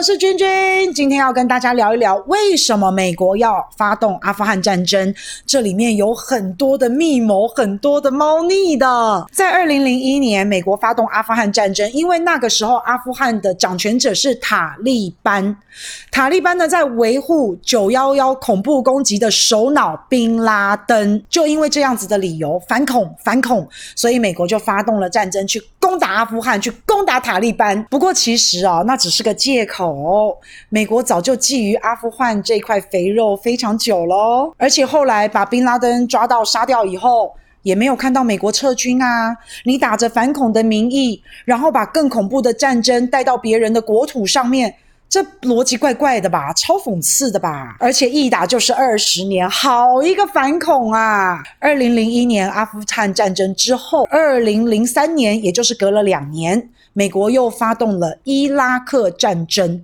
我是君君，今天要跟大家聊一聊为什么美国要发动阿富汗战争，这里面有很多的密谋，很多的猫腻的。在二零零一年，美国发动阿富汗战争，因为那个时候阿富汗的掌权者是塔利班，塔利班呢在维护九幺幺恐怖攻击的首脑宾拉登，就因为这样子的理由反恐反恐，所以美国就发动了战争去攻打阿富汗，去攻打塔利班。不过其实啊，那只是个借口。哦美国早就觊觎阿富汗这块肥肉非常久喽，而且后来把宾拉登抓到杀掉以后，也没有看到美国撤军啊。你打着反恐的名义，然后把更恐怖的战争带到别人的国土上面，这逻辑怪怪的吧？超讽刺的吧？而且一打就是二十年，好一个反恐啊！二零零一年阿富汗战争之后，二零零三年，也就是隔了两年。美国又发动了伊拉克战争，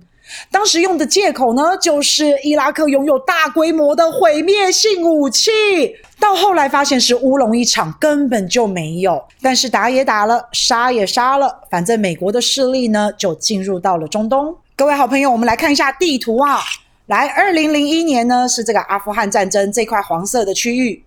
当时用的借口呢，就是伊拉克拥有大规模的毁灭性武器。到后来发现是乌龙一场，根本就没有。但是打也打了，杀也杀了，反正美国的势力呢，就进入到了中东。各位好朋友，我们来看一下地图啊。来，二零零一年呢，是这个阿富汗战争这块黄色的区域。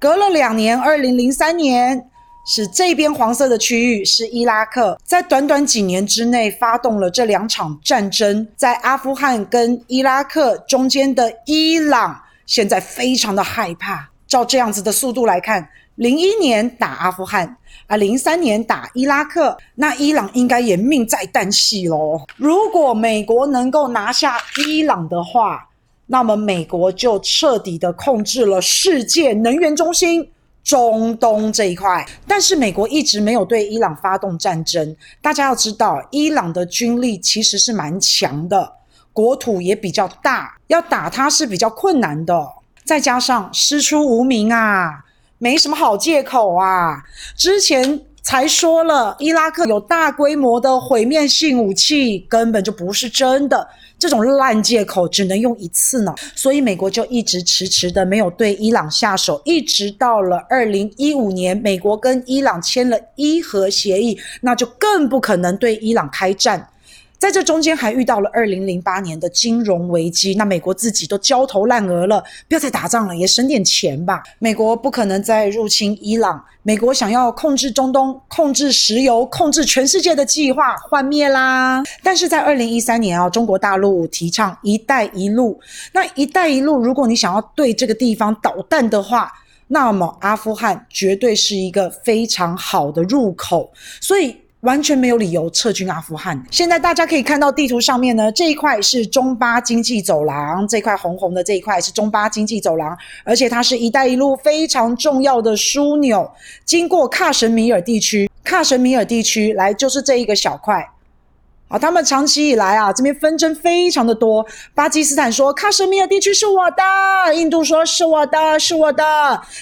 隔了两年，二零零三年。是这边黄色的区域是伊拉克，在短短几年之内发动了这两场战争，在阿富汗跟伊拉克中间的伊朗现在非常的害怕。照这样子的速度来看，零一年打阿富汗啊，零三年打伊拉克，那伊朗应该也命在旦夕喽。如果美国能够拿下伊朗的话，那么美国就彻底的控制了世界能源中心。中东这一块，但是美国一直没有对伊朗发动战争。大家要知道，伊朗的军力其实是蛮强的，国土也比较大，要打它是比较困难的。再加上师出无名啊，没什么好借口啊。之前才说了，伊拉克有大规模的毁灭性武器，根本就不是真的。这种烂借口只能用一次呢，所以美国就一直迟迟的没有对伊朗下手，一直到了二零一五年，美国跟伊朗签了伊核协议，那就更不可能对伊朗开战。在这中间还遇到了二零零八年的金融危机，那美国自己都焦头烂额了，不要再打仗了，也省点钱吧。美国不可能再入侵伊朗，美国想要控制中东、控制石油、控制全世界的计划幻灭啦。但是在二零一三年啊，中国大陆提倡“一带一路”，那“一带一路”，如果你想要对这个地方导弹的话，那么阿富汗绝对是一个非常好的入口，所以。完全没有理由撤军阿富汗。现在大家可以看到地图上面呢，这一块是中巴经济走廊，这块红红的这一块是中巴经济走廊，而且它是一带一路非常重要的枢纽，经过喀什米尔地区，喀什米尔地区来就是这一个小块。啊，他们长期以来啊，这边纷争非常的多。巴基斯坦说喀什米尔地区是我的，印度说是我的，是我的。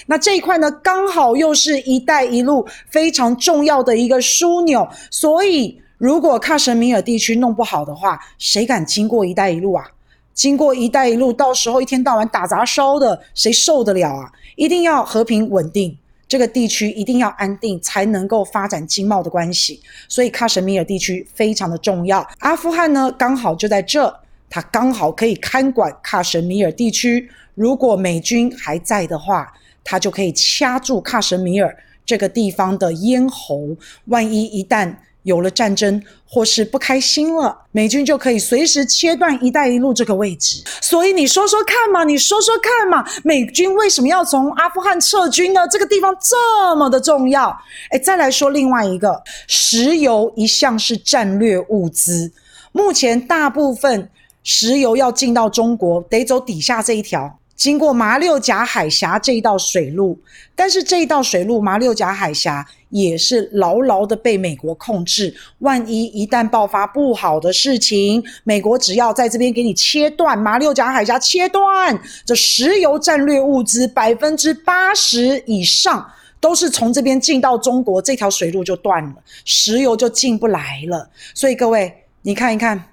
那这一块呢，刚好又是一带一路非常重要的一个枢纽，所以如果喀什米尔地区弄不好的话，谁敢经过一带一路啊？经过一带一路，到时候一天到晚打砸烧的，谁受得了啊？一定要和平稳定。这个地区一定要安定，才能够发展经贸的关系，所以喀什米尔地区非常的重要。阿富汗呢，刚好就在这，它刚好可以看管喀什米尔地区。如果美军还在的话，它就可以掐住喀什米尔这个地方的咽喉。万一一旦有了战争，或是不开心了，美军就可以随时切断“一带一路”这个位置。所以你说说看嘛，你说说看嘛，美军为什么要从阿富汗撤军呢？这个地方这么的重要。诶，再来说另外一个，石油一向是战略物资，目前大部分石油要进到中国，得走底下这一条。经过马六甲海峡这一道水路，但是这一道水路马六甲海峡也是牢牢的被美国控制。万一一旦爆发不好的事情，美国只要在这边给你切断马六甲海峡，切断这石油战略物资百分之八十以上都是从这边进到中国，这条水路就断了，石油就进不来了。所以各位，你看一看，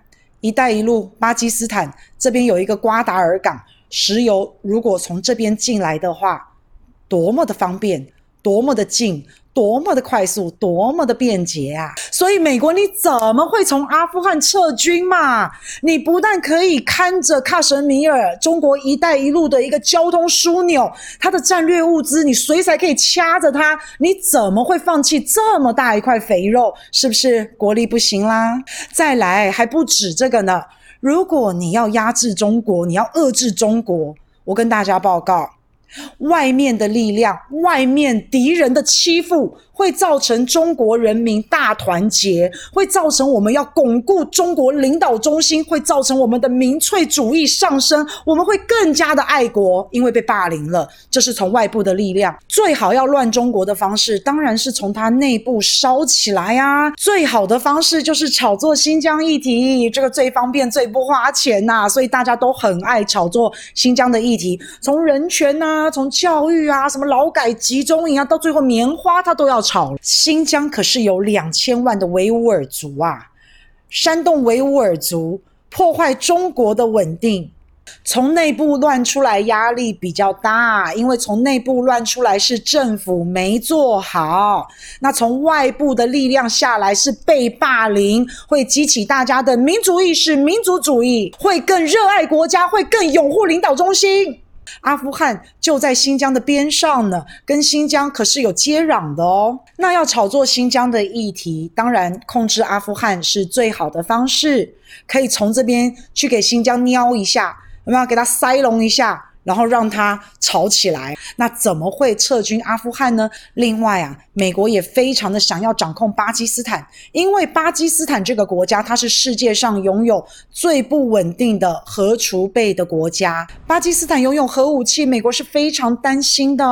一带一路，巴基斯坦这边有一个瓜达尔港。石油如果从这边进来的话，多么的方便，多么的近，多么的快速，多么的便捷啊！所以美国你怎么会从阿富汗撤军嘛？你不但可以看着喀什米尔，中国“一带一路”的一个交通枢纽，它的战略物资，你随时可以掐着它，你怎么会放弃这么大一块肥肉？是不是国力不行啦？再来还不止这个呢。如果你要压制中国，你要遏制中国，我跟大家报告。外面的力量，外面敌人的欺负，会造成中国人民大团结，会造成我们要巩固中国领导中心，会造成我们的民粹主义上升，我们会更加的爱国，因为被霸凌了。这是从外部的力量，最好要乱中国的方式，当然是从它内部烧起来呀。最好的方式就是炒作新疆议题，这个最方便、最不花钱呐，所以大家都很爱炒作新疆的议题，从人权呐，从教育啊，什么劳改集中营啊，到最后棉花它都要。吵，新疆可是有两千万的维吾尔族啊！煽动维吾尔族，破坏中国的稳定，从内部乱出来压力比较大，因为从内部乱出来是政府没做好，那从外部的力量下来是被霸凌，会激起大家的民族意识、民族主义，会更热爱国家，会更拥护领导中心。阿富汗就在新疆的边上呢，跟新疆可是有接壤的哦。那要炒作新疆的议题，当然控制阿富汗是最好的方式，可以从这边去给新疆瞄一下，有没有给他塞隆一下？然后让它吵起来，那怎么会撤军阿富汗呢？另外啊，美国也非常的想要掌控巴基斯坦，因为巴基斯坦这个国家，它是世界上拥有最不稳定的核储备的国家。巴基斯坦拥有核武器，美国是非常担心的。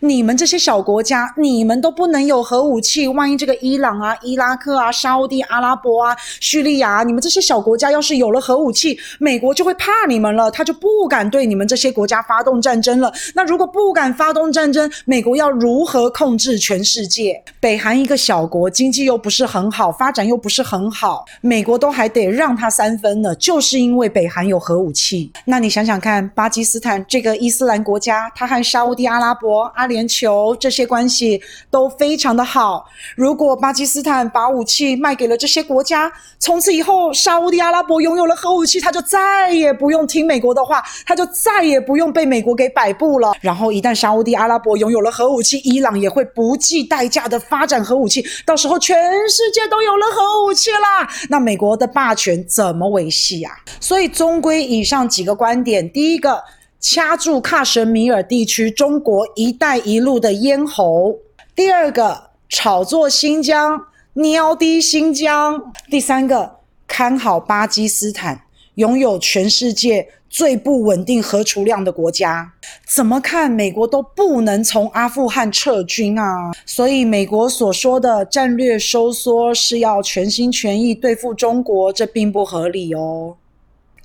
你们这些小国家，你们都不能有核武器，万一这个伊朗啊、伊拉克啊、沙乌地阿拉伯啊、叙利亚，你们这些小国家要是有了核武器，美国就会怕你们了，他就不敢对你们这些。些国家发动战争了，那如果不敢发动战争，美国要如何控制全全世界？北韩一个小国，经济又不是很好，发展又不是很好，美国都还得让他三分呢，就是因为北韩有核武器。那你想想看，巴基斯坦这个伊斯兰国家，它和沙乌地阿拉伯、阿联酋这些关系都非常的好。如果巴基斯坦把武器卖给了这些国家，从此以后，沙乌地阿拉伯拥有了核武器，他就再也不用听美国的话，他就再也。不用被美国给摆布了。然后一旦沙乌地阿拉伯拥有了核武器，伊朗也会不计代价的发展核武器。到时候全世界都有了核武器啦，那美国的霸权怎么维系啊？所以终归以上几个观点：第一个，掐住喀什米尔地区中国“一带一路”的咽喉；第二个，炒作新疆，尿低新疆；第三个，看好巴基斯坦，拥有全世界。最不稳定核储量的国家，怎么看美国都不能从阿富汗撤军啊！所以美国所说的战略收缩是要全心全意对付中国，这并不合理哦。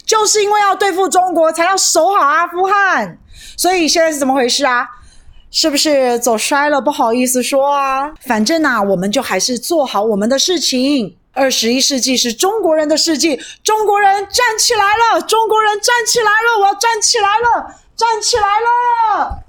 就是因为要对付中国，才要守好阿富汗。所以现在是怎么回事啊？是不是走衰了？不好意思说啊。反正啊，我们就还是做好我们的事情。二十一世纪是中国人的世纪，中国人站起来了！中国人站起来了！我要站起来了！站起来了！